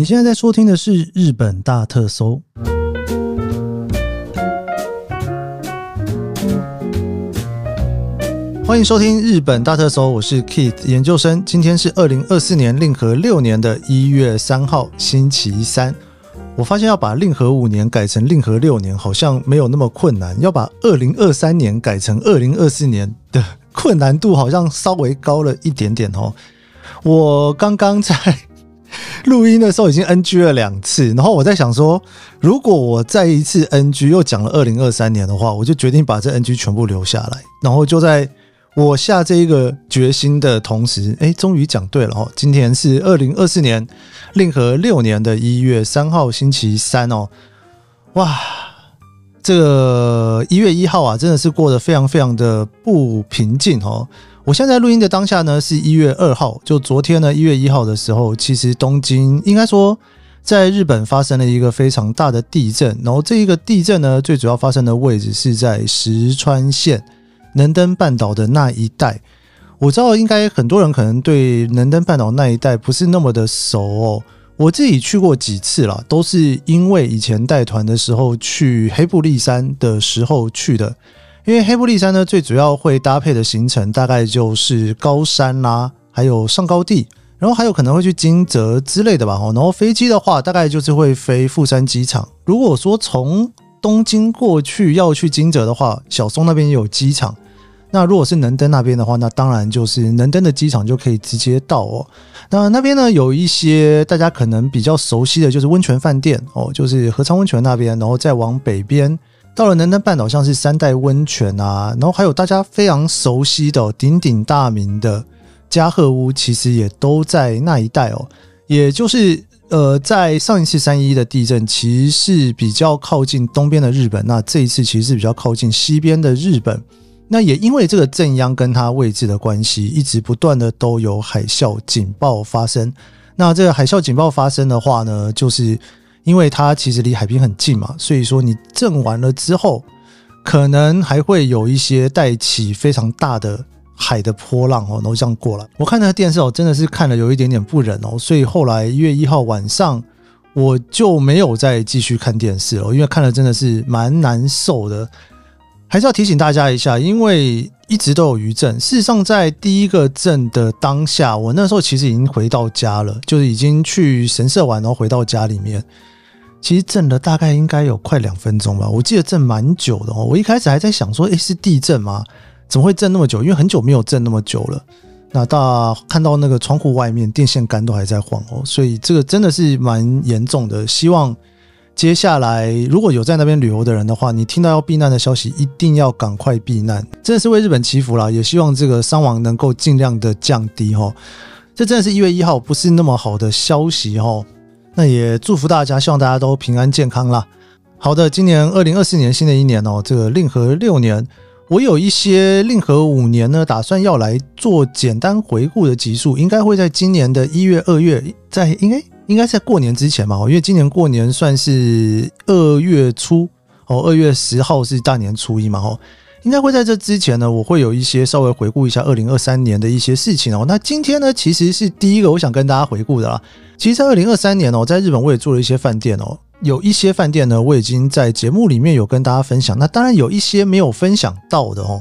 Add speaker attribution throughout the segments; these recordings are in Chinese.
Speaker 1: 你现在在收听的是《日本大特搜》，欢迎收听《日本大特搜》，我是 Keith 研究生。今天是二零二四年令和六年的一月三号，星期三。我发现要把令和五年改成令和六年，好像没有那么困难；要把二零二三年改成二零二四年的困难度，好像稍微高了一点点哦。我刚刚在。录音的时候已经 NG 了两次，然后我在想说，如果我再一次 NG 又讲了二零二三年的话，我就决定把这 NG 全部留下来。然后就在我下这一个决心的同时，哎，终于讲对了哦！今天是二零二四年令和六年的一月三号，星期三哦。哇，这个一月一号啊，真的是过得非常非常的不平静哦。我现在录音的当下呢，是一月二号。就昨天呢，一月一号的时候，其实东京应该说，在日本发生了一个非常大的地震。然后这一个地震呢，最主要发生的位置是在石川县能登半岛的那一带。我知道，应该很多人可能对能登半岛那一带不是那么的熟哦。我自己去过几次啦，都是因为以前带团的时候去黑布利山的时候去的。因为黑部利山呢，最主要会搭配的行程大概就是高山啦、还有上高地，然后还有可能会去金泽之类的吧。然后飞机的话，大概就是会飞富山机场。如果说从东京过去要去金泽的话，小松那边也有机场。那如果是能登那边的话，那当然就是能登的机场就可以直接到哦。那那边呢，有一些大家可能比较熟悉的就是温泉饭店哦，就是合昌温泉那边，然后再往北边。到了能登半岛，像是三代温泉啊，然后还有大家非常熟悉的、鼎鼎大名的加贺屋，其实也都在那一带哦。也就是呃，在上一次三一一的地震，其实是比较靠近东边的日本，那这一次其实是比较靠近西边的日本。那也因为这个震央跟它位置的关系，一直不断的都有海啸警报发生。那这个海啸警报发生的话呢，就是。因为它其实离海边很近嘛，所以说你震完了之后，可能还会有一些带起非常大的海的波浪哦，然后这样过来。我看那个电视哦，真的是看了有一点点不忍哦，所以后来一月一号晚上我就没有再继续看电视了，因为看了真的是蛮难受的。还是要提醒大家一下，因为一直都有余震。事实上，在第一个震的当下，我那时候其实已经回到家了，就是已经去神社玩，然后回到家里面。其实震了大概应该有快两分钟吧，我记得震蛮久的哦。我一开始还在想说，诶，是地震吗？怎么会震那么久？因为很久没有震那么久了。那大看到那个窗户外面电线杆都还在晃哦，所以这个真的是蛮严重的。希望接下来如果有在那边旅游的人的话，你听到要避难的消息，一定要赶快避难。真的是为日本祈福啦，也希望这个伤亡能够尽量的降低哦。这真的是一月一号不是那么好的消息哦。那也祝福大家，希望大家都平安健康啦。好的，今年二零二四年新的一年哦，这个令和六年，我有一些令和五年呢，打算要来做简单回顾的集数，应该会在今年的一月、二月，在应该应该在过年之前嘛，因为今年过年算是二月初哦，二月十号是大年初一嘛，吼。应该会在这之前呢，我会有一些稍微回顾一下二零二三年的一些事情哦。那今天呢，其实是第一个我想跟大家回顾的啦。其实，在二零二三年哦，在日本我也做了一些饭店哦，有一些饭店呢，我已经在节目里面有跟大家分享。那当然有一些没有分享到的哦，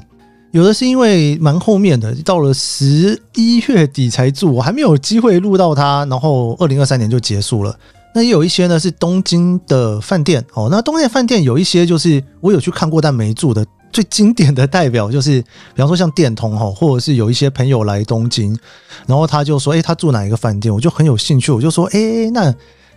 Speaker 1: 有的是因为蛮后面的，到了十一月底才住，我还没有机会录到它，然后二零二三年就结束了。那也有一些呢是东京的饭店哦，那东京的饭店有一些就是我有去看过但没住的。最经典的代表就是，比方说像电通哈，或者是有一些朋友来东京，然后他就说，诶，他住哪一个饭店？我就很有兴趣，我就说，诶，那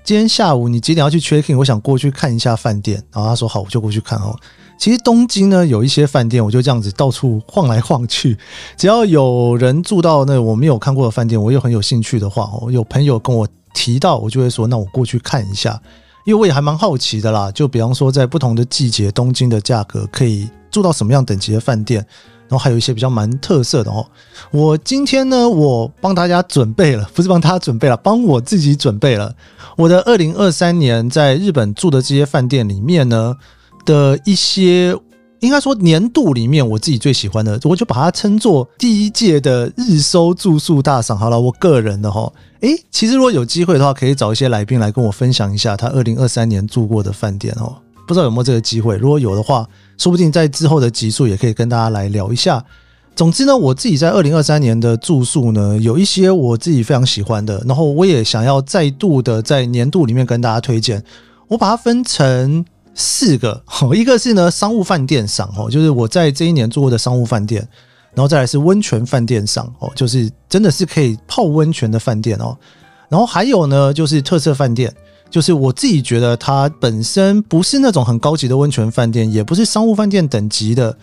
Speaker 1: 今天下午你几点要去 check in？我想过去看一下饭店。然后他说好，我就过去看哦。其实东京呢有一些饭店，我就这样子到处晃来晃去，只要有人住到那我没有看过的饭店，我又很有兴趣的话，哦，有朋友跟我提到，我就会说，那我过去看一下，因为我也还蛮好奇的啦。就比方说在不同的季节，东京的价格可以。住到什么样等级的饭店，然后还有一些比较蛮特色的哦。我今天呢，我帮大家准备了，不是帮大家准备了，帮我自己准备了我的二零二三年在日本住的这些饭店里面呢的一些应该说年度里面我自己最喜欢的，我就把它称作第一届的日收住宿大赏。好了，我个人的哈，诶，其实如果有机会的话，可以找一些来宾来跟我分享一下他二零二三年住过的饭店哦。不知道有没有这个机会？如果有的话，说不定在之后的集数也可以跟大家来聊一下。总之呢，我自己在二零二三年的住宿呢，有一些我自己非常喜欢的，然后我也想要再度的在年度里面跟大家推荐。我把它分成四个 哦，一个是呢商务饭店赏哦，就是我在这一年住过的商务饭店，然后再来是温泉饭店赏哦，就是真的是可以泡温泉的饭店哦，然后还有呢就是特色饭店，就是我自己觉得它本身不是那种很高级的温泉饭店，也不是商务饭店等级的。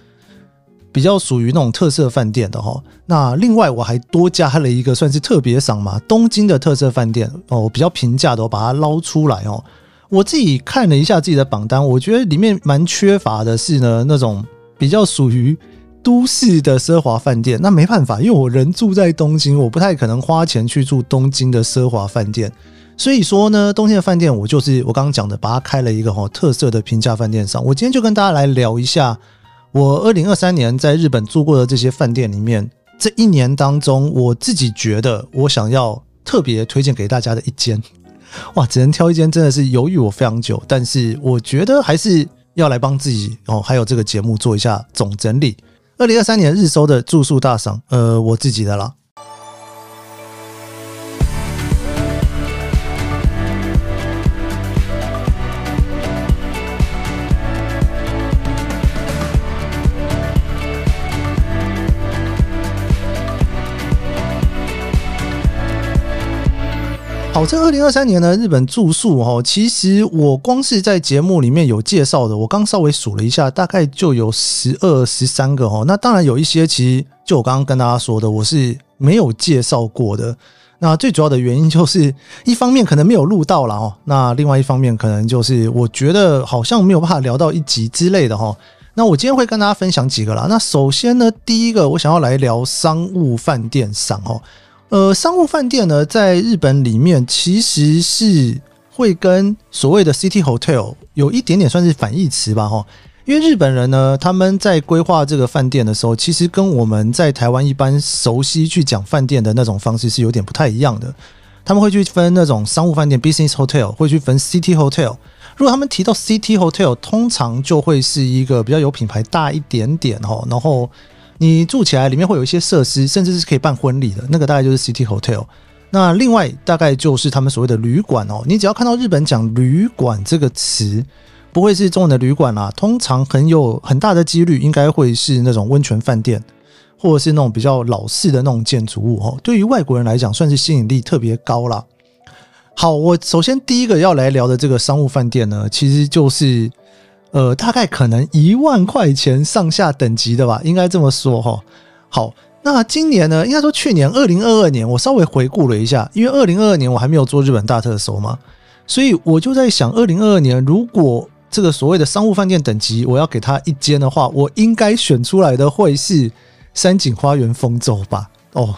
Speaker 1: 比较属于那种特色饭店的哈，那另外我还多加了一个算是特别赏嘛，东京的特色饭店哦，比较平价的，我把它捞出来哦。我自己看了一下自己的榜单，我觉得里面蛮缺乏的是呢那种比较属于都市的奢华饭店。那没办法，因为我人住在东京，我不太可能花钱去住东京的奢华饭店。所以说呢，东京的饭店我就是我刚刚讲的，把它开了一个哈特色的平价饭店上。我今天就跟大家来聊一下。我二零二三年在日本住过的这些饭店里面，这一年当中，我自己觉得我想要特别推荐给大家的一间，哇，只能挑一间，真的是犹豫我非常久，但是我觉得还是要来帮自己哦，还有这个节目做一下总整理。二零二三年日收的住宿大赏，呃，我自己的啦。好，这二零二三年呢，日本住宿哈，其实我光是在节目里面有介绍的，我刚稍微数了一下，大概就有十二、十三个哈。那当然有一些，其实就我刚刚跟大家说的，我是没有介绍过的。那最主要的原因就是，一方面可能没有录到了哦，那另外一方面可能就是我觉得好像没有办法聊到一集之类的哈。那我今天会跟大家分享几个啦。那首先呢，第一个我想要来聊商务饭店赏哦。呃，商务饭店呢，在日本里面其实是会跟所谓的 City Hotel 有一点点算是反义词吧，哈。因为日本人呢，他们在规划这个饭店的时候，其实跟我们在台湾一般熟悉去讲饭店的那种方式是有点不太一样的。他们会去分那种商务饭店 Business Hotel，会去分 City Hotel。如果他们提到 City Hotel，通常就会是一个比较有品牌、大一点点哈，然后。你住起来里面会有一些设施，甚至是可以办婚礼的那个，大概就是 City Hotel。那另外大概就是他们所谓的旅馆哦。你只要看到日本讲旅馆这个词，不会是中文的旅馆啦，通常很有很大的几率应该会是那种温泉饭店，或者是那种比较老式的那种建筑物哦。对于外国人来讲，算是吸引力特别高啦。好，我首先第一个要来聊的这个商务饭店呢，其实就是。呃，大概可能一万块钱上下等级的吧，应该这么说哈。好，那今年呢，应该说去年二零二二年，我稍微回顾了一下，因为二零二二年我还没有做日本大特搜嘛，所以我就在想，二零二二年如果这个所谓的商务饭店等级，我要给他一间的话，我应该选出来的会是山景花园丰州吧？哦，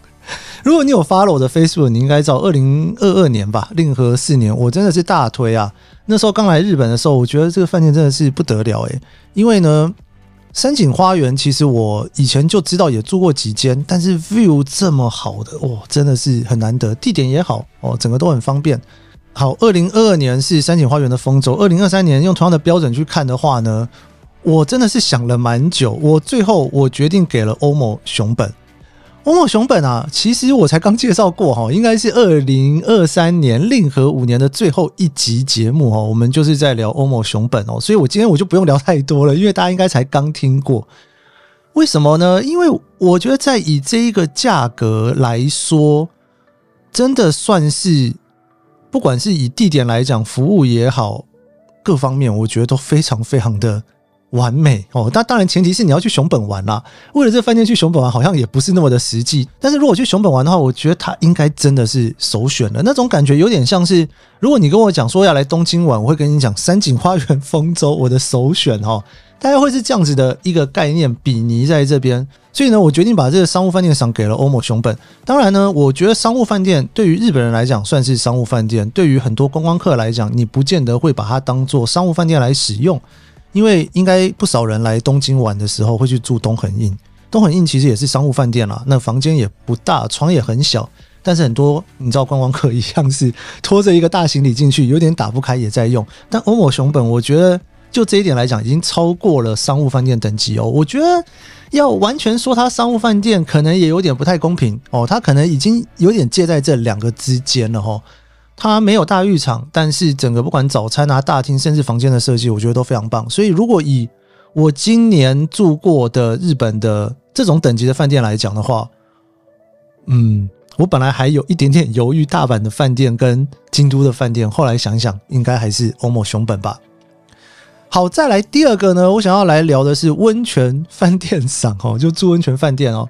Speaker 1: 如果你有 follow 我的 Facebook，你应该知道二零二二年吧，令和四年，我真的是大推啊。那时候刚来日本的时候，我觉得这个饭店真的是不得了诶，因为呢，山景花园其实我以前就知道也住过几间，但是 view 这么好的哦，真的是很难得，地点也好哦，整个都很方便。好，二零二二年是山景花园的丰收，二零二三年用同样的标准去看的话呢，我真的是想了蛮久，我最后我决定给了欧某熊本。OMO 熊本啊，其实我才刚介绍过哈，应该是二零二三年令和五年的最后一集节目哈，我们就是在聊 OMO 熊本哦，所以我今天我就不用聊太多了，因为大家应该才刚听过。为什么呢？因为我觉得在以这一个价格来说，真的算是不管是以地点来讲，服务也好，各方面我觉得都非常非常的。完美哦，但当然前提是你要去熊本玩啦。为了这饭店去熊本玩，好像也不是那么的实际。但是如果去熊本玩的话，我觉得它应该真的是首选了。那种感觉有点像是，如果你跟我讲说要来东京玩，我会跟你讲山景花园丰州，我的首选哈。大概会是这样子的一个概念比拟在这边。所以呢，我决定把这个商务饭店赏给了 OMO 熊本。当然呢，我觉得商务饭店对于日本人来讲算是商务饭店，对于很多观光客来讲，你不见得会把它当做商务饭店来使用。因为应该不少人来东京玩的时候会去住东横印。东横印其实也是商务饭店啦，那房间也不大，床也很小，但是很多你知道观光客一样是拖着一个大行李进去，有点打不开也在用。但欧某熊本，我觉得就这一点来讲，已经超过了商务饭店等级哦。我觉得要完全说它商务饭店，可能也有点不太公平哦。它可能已经有点介在这两个之间了哈。它没有大浴场，但是整个不管早餐啊、大厅，甚至房间的设计，我觉得都非常棒。所以如果以我今年住过的日本的这种等级的饭店来讲的话，嗯，我本来还有一点点犹豫，大阪的饭店跟京都的饭店，后来想想，应该还是欧某熊本吧。好，再来第二个呢，我想要来聊的是温泉饭店赏哦，就住温泉饭店哦。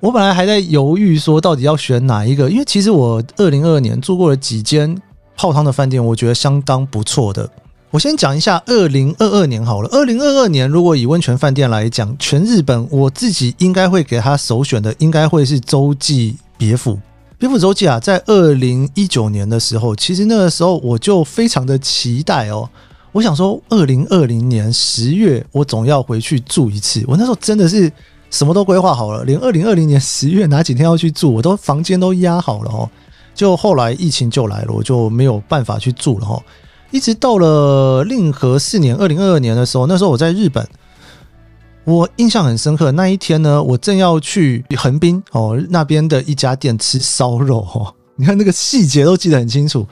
Speaker 1: 我本来还在犹豫说到底要选哪一个，因为其实我二零二二年住过了几间泡汤的饭店，我觉得相当不错的。我先讲一下二零二二年好了。二零二二年，如果以温泉饭店来讲，全日本我自己应该会给他首选的，应该会是洲际别府。别府洲际啊，在二零一九年的时候，其实那个时候我就非常的期待哦。我想说，二零二零年十月，我总要回去住一次。我那时候真的是什么都规划好了，连二零二零年十月哪几天要去住，我都房间都压好了哦。就后来疫情就来了，我就没有办法去住了哈。一直到了令和四年，二零二二年的时候，那时候我在日本，我印象很深刻。那一天呢，我正要去横滨哦那边的一家店吃烧肉哦，你看那个细节都记得很清楚。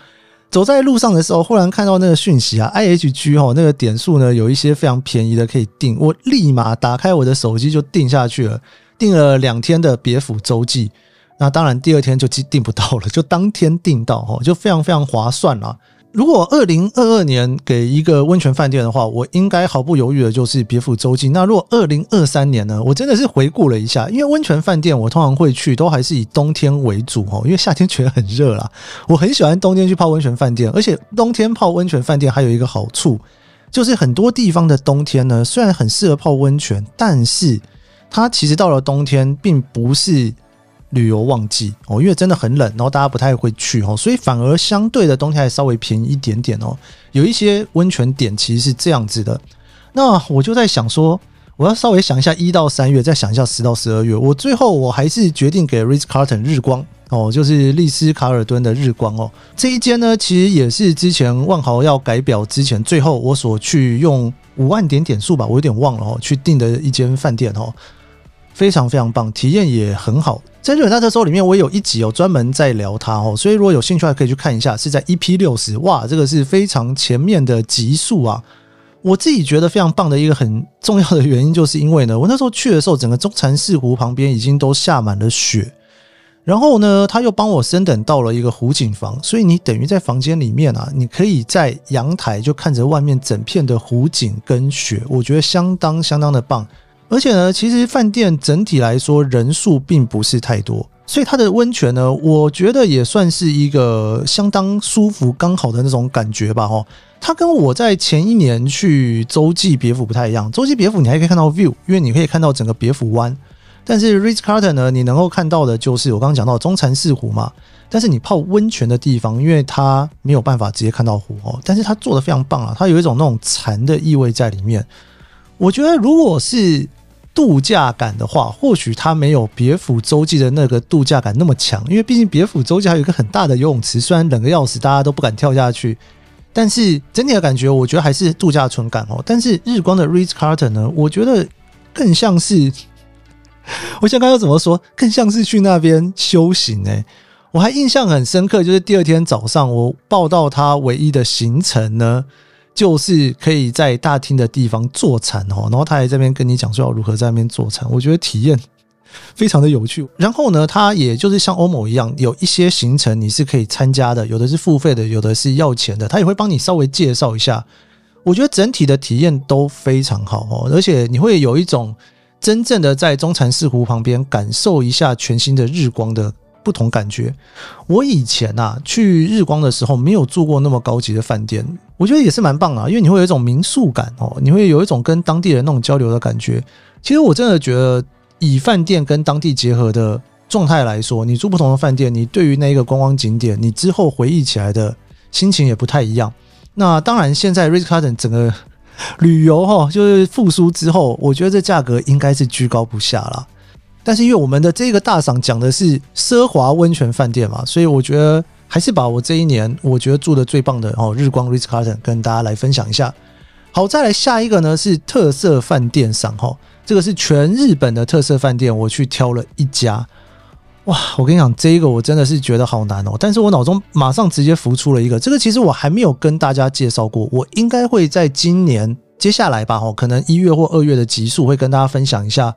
Speaker 1: 走在路上的时候，忽然看到那个讯息啊，IHG 哦那个点数呢有一些非常便宜的可以订，我立马打开我的手机就订下去了，订了两天的别府洲际。那当然第二天就订不到了，就当天订到哦，就非常非常划算啊。如果二零二二年给一个温泉饭店的话，我应该毫不犹豫的就是别府洲际。那如果二零二三年呢？我真的是回顾了一下，因为温泉饭店我通常会去都还是以冬天为主哦，因为夏天觉得很热啦。我很喜欢冬天去泡温泉饭店，而且冬天泡温泉饭店还有一个好处，就是很多地方的冬天呢，虽然很适合泡温泉，但是它其实到了冬天并不是。旅游旺季哦，因为真的很冷，然后大家不太会去哦，所以反而相对的冬天还稍微便宜一点点哦。有一些温泉点其实是这样子的，那我就在想说，我要稍微想一下一到三月，再想一下十到十二月。我最后我还是决定给 Ritz Carlton 日光哦，就是丽思卡尔顿的日光哦。这一间呢，其实也是之前万豪要改表之前，最后我所去用五万点点数吧，我有点忘了哦，去订的一间饭店哦。非常非常棒，体验也很好。在日本大特搜里面，我有一集有专门在聊它哦，所以如果有兴趣，还可以去看一下，是在 EP 六十。哇，这个是非常前面的集数啊！我自己觉得非常棒的一个很重要的原因，就是因为呢，我那时候去的时候，整个中禅寺湖旁边已经都下满了雪，然后呢，他又帮我升等到了一个湖景房，所以你等于在房间里面啊，你可以在阳台就看着外面整片的湖景跟雪，我觉得相当相当的棒。而且呢，其实饭店整体来说人数并不是太多，所以它的温泉呢，我觉得也算是一个相当舒服、刚好的那种感觉吧。哈，它跟我在前一年去洲际别府不太一样。洲际别府你还可以看到 view，因为你可以看到整个别府湾。但是 Ritz Carlton 呢，你能够看到的就是我刚刚讲到中禅寺湖嘛。但是你泡温泉的地方，因为它没有办法直接看到湖哦，但是它做的非常棒啊，它有一种那种禅的意味在里面。我觉得如果是度假感的话，或许它没有别府洲际的那个度假感那么强，因为毕竟别府洲际还有一个很大的游泳池，虽然冷个要死，大家都不敢跳下去，但是整体的感觉，我觉得还是度假村感哦。但是日光的 Ritz Carlton 呢，我觉得更像是，我想刚刚怎么说，更像是去那边修行诶。我还印象很深刻，就是第二天早上我报到他唯一的行程呢。就是可以在大厅的地方坐禅哦，然后他还在这边跟你讲说要如何在那边坐禅，我觉得体验非常的有趣。然后呢，他也就是像欧某一样，有一些行程你是可以参加的，有的是付费的，有的是要钱的，他也会帮你稍微介绍一下。我觉得整体的体验都非常好哦，而且你会有一种真正的在中禅寺湖旁边感受一下全新的日光的。不同感觉。我以前、啊、去日光的时候，没有住过那么高级的饭店，我觉得也是蛮棒啊，因为你会有一种民宿感哦，你会有一种跟当地人那种交流的感觉。其实我真的觉得，以饭店跟当地结合的状态来说，你住不同的饭店，你对于那一个观光景点，你之后回忆起来的心情也不太一样。那当然，现在 r i t z c a r t o n 整个 旅游哈，就是复苏之后，我觉得这价格应该是居高不下了。但是因为我们的这个大赏讲的是奢华温泉饭店嘛，所以我觉得还是把我这一年我觉得住的最棒的哦，日光 Ritz Carlton 跟大家来分享一下。好，再来下一个呢是特色饭店赏哈，这个是全日本的特色饭店，我去挑了一家。哇，我跟你讲，这一个我真的是觉得好难哦。但是我脑中马上直接浮出了一个，这个其实我还没有跟大家介绍过，我应该会在今年。接下来吧，哦，可能一月或二月的集数会跟大家分享一下，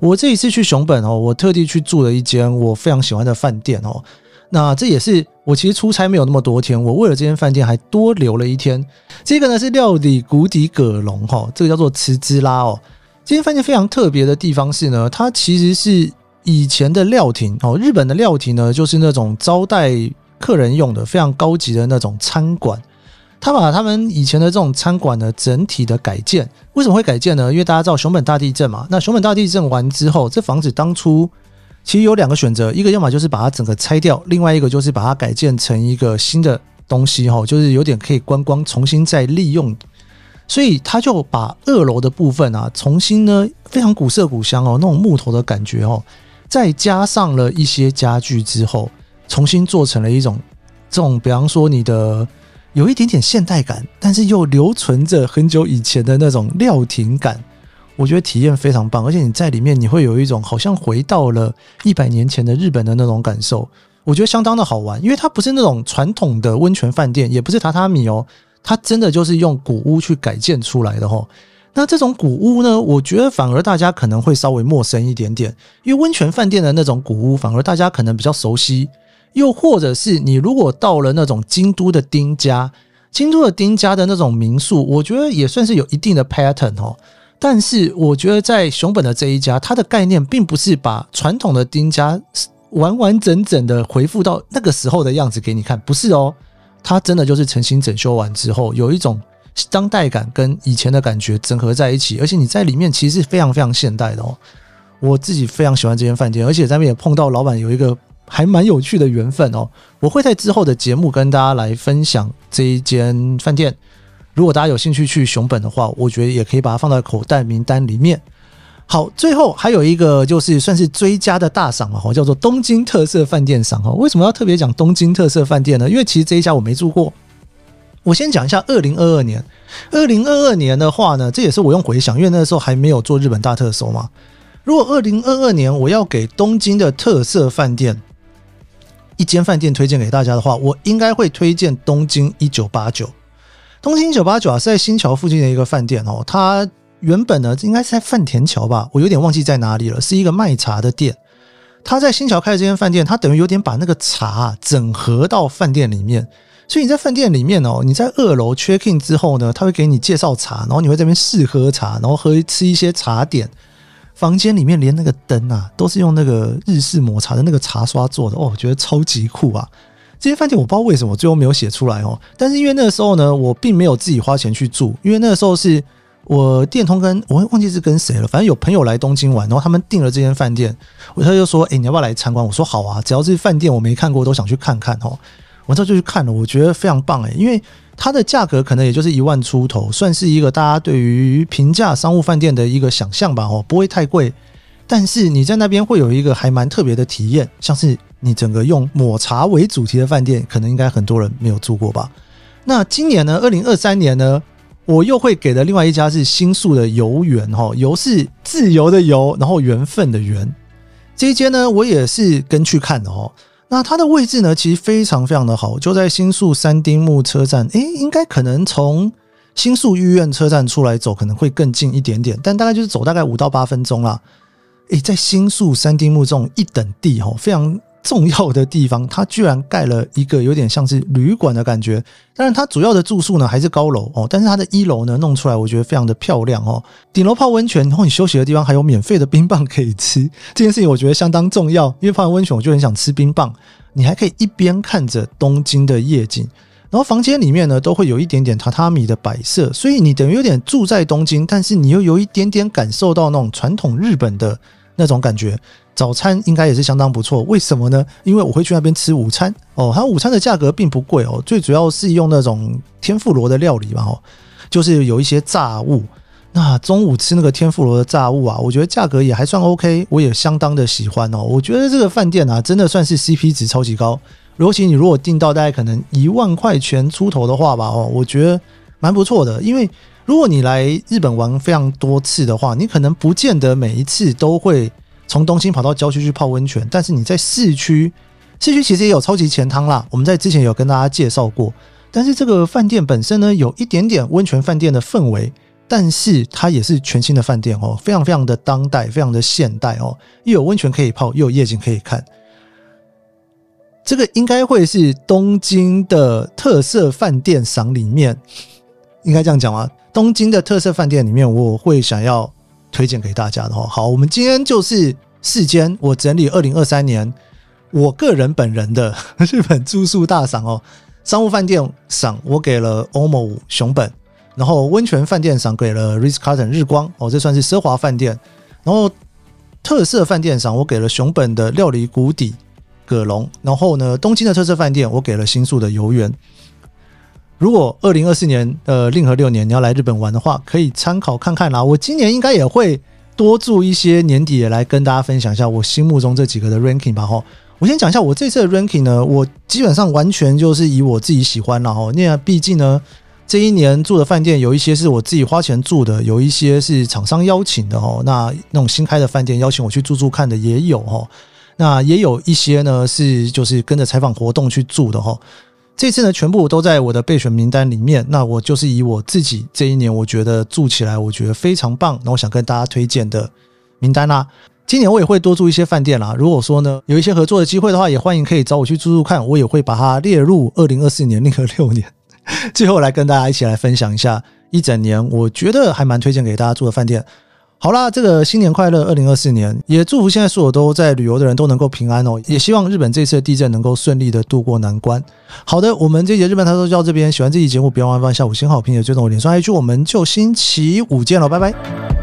Speaker 1: 我这一次去熊本哦，我特地去住了一间我非常喜欢的饭店哦。那这也是我其实出差没有那么多天，我为了这间饭店还多留了一天。这个呢是料理谷底葛龙哈，这个叫做慈之拉哦。这间饭店非常特别的地方是呢，它其实是以前的料亭哦，日本的料亭呢就是那种招待客人用的非常高级的那种餐馆。他把他们以前的这种餐馆呢，整体的改建，为什么会改建呢？因为大家知道熊本大地震嘛。那熊本大地震完之后，这房子当初其实有两个选择，一个要么就是把它整个拆掉，另外一个就是把它改建成一个新的东西，哈，就是有点可以观光，重新再利用。所以他就把二楼的部分啊，重新呢非常古色古香哦，那种木头的感觉哦，再加上了一些家具之后，重新做成了一种这种，比方说你的。有一点点现代感，但是又留存着很久以前的那种料亭感，我觉得体验非常棒。而且你在里面，你会有一种好像回到了一百年前的日本的那种感受，我觉得相当的好玩。因为它不是那种传统的温泉饭店，也不是榻榻米哦，它真的就是用古屋去改建出来的哦。那这种古屋呢，我觉得反而大家可能会稍微陌生一点点，因为温泉饭店的那种古屋，反而大家可能比较熟悉。又或者是你如果到了那种京都的丁家，京都的丁家的那种民宿，我觉得也算是有一定的 pattern 哦。但是我觉得在熊本的这一家，它的概念并不是把传统的丁家完完整整的恢复到那个时候的样子给你看，不是哦。它真的就是重新整修完之后，有一种当代感跟以前的感觉整合在一起，而且你在里面其实是非常非常现代的哦。我自己非常喜欢这间饭店，而且在那边也碰到老板有一个。还蛮有趣的缘分哦，我会在之后的节目跟大家来分享这一间饭店。如果大家有兴趣去熊本的话，我觉得也可以把它放在口袋名单里面。好，最后还有一个就是算是追加的大赏嘛，叫做东京特色饭店赏哦。为什么要特别讲东京特色饭店呢？因为其实这一家我没住过。我先讲一下二零二二年，二零二二年的话呢，这也是我用回想，因为那时候还没有做日本大特搜嘛。如果二零二二年我要给东京的特色饭店，一间饭店推荐给大家的话，我应该会推荐东京一九八九。东京一九八九啊，是在新桥附近的一个饭店哦。它原本呢，应该是在饭田桥吧，我有点忘记在哪里了。是一个卖茶的店。他在新桥开的这间饭店，他等于有点把那个茶啊整合到饭店里面。所以你在饭店里面哦，你在二楼 check in 之后呢，他会给你介绍茶，然后你会在那边试喝茶，然后喝吃一些茶点。房间里面连那个灯啊，都是用那个日式抹茶的那个茶刷做的哦，我觉得超级酷啊！这些饭店我不知道为什么最后没有写出来哦，但是因为那个时候呢，我并没有自己花钱去住，因为那个时候是我电通跟我忘记是跟谁了，反正有朋友来东京玩，然后他们订了这间饭店，我他就说：“哎，你要不要来参观？”我说：“好啊，只要是饭店我没看过，都想去看看哦。”我之后就去看了，我觉得非常棒哎，因为。它的价格可能也就是一万出头，算是一个大家对于平价商务饭店的一个想象吧，哦，不会太贵。但是你在那边会有一个还蛮特别的体验，像是你整个用抹茶为主题的饭店，可能应该很多人没有住过吧。那今年呢，二零二三年呢，我又会给的另外一家是新宿的游园，哈，游是自由的游，然后缘分的缘。这一间呢，我也是跟去看的哦。那它的位置呢，其实非常非常的好，就在新宿三丁目车站。诶，应该可能从新宿御苑车站出来走，可能会更近一点点，但大概就是走大概五到八分钟啦。诶，在新宿三丁目这种一等地，哦，非常。重要的地方，它居然盖了一个有点像是旅馆的感觉。当然，它主要的住宿呢还是高楼哦，但是它的一楼呢弄出来，我觉得非常的漂亮哦。顶楼泡温泉，然后你休息的地方还有免费的冰棒可以吃，这件事情我觉得相当重要。因为泡完温泉，我就很想吃冰棒。你还可以一边看着东京的夜景，然后房间里面呢都会有一点点榻榻米的摆设，所以你等于有点住在东京，但是你又有一点点感受到那种传统日本的那种感觉。早餐应该也是相当不错。为什么呢？因为我会去那边吃午餐哦，它午餐的价格并不贵哦，最主要是用那种天妇罗的料理嘛，哦，就是有一些炸物。那中午吃那个天妇罗的炸物啊，我觉得价格也还算 OK，我也相当的喜欢哦。我觉得这个饭店啊，真的算是 CP 值超级高。尤其你如果订到大概可能一万块钱出头的话吧，哦，我觉得蛮不错的。因为如果你来日本玩非常多次的话，你可能不见得每一次都会从东京跑到郊区去泡温泉，但是你在市区，市区其实也有超级钱汤啦。我们在之前有跟大家介绍过，但是这个饭店本身呢，有一点点温泉饭店的氛围。但是它也是全新的饭店哦，非常非常的当代，非常的现代哦，又有温泉可以泡，又有夜景可以看。这个应该会是东京的特色饭店赏里面，应该这样讲吗？东京的特色饭店里面，我会想要推荐给大家的哦。好，我们今天就是四间，我整理二零二三年我个人本人的 日本住宿大赏哦，商务饭店赏我给了 OMO 熊本。然后温泉饭店赏给了 Ritz-Carlton 日光哦，这算是奢华饭店。然后特色饭店赏我给了熊本的料理谷底葛龙。然后呢，东京的特色饭店我给了新宿的游园。如果二零二四年呃令和六年你要来日本玩的话，可以参考看看啦。我今年应该也会多住一些，年底也来跟大家分享一下我心目中这几个的 ranking 吧。哈，我先讲一下我这次的 ranking 呢，我基本上完全就是以我自己喜欢啦。哈，因为毕竟呢。这一年住的饭店有一些是我自己花钱住的，有一些是厂商邀请的哦。那那种新开的饭店邀请我去住住看的也有哦。那也有一些呢是就是跟着采访活动去住的哦。这次呢全部都在我的备选名单里面。那我就是以我自己这一年我觉得住起来我觉得非常棒，那我想跟大家推荐的名单啦。今年我也会多住一些饭店啦。如果说呢有一些合作的机会的话，也欢迎可以找我去住住看，我也会把它列入二零二四年那个六年。最后来跟大家一起来分享一下一整年，我觉得还蛮推荐给大家住的饭店。好啦，这个新年快乐，二零二四年，也祝福现在所有都在旅游的人都能够平安哦。也希望日本这次的地震能够顺利的度过难关。好的，我们这节日本台说就到这边，喜欢这期节目，别忘了按下五星好评，也追踪我脸书 IG，我们就星期五见了，拜拜。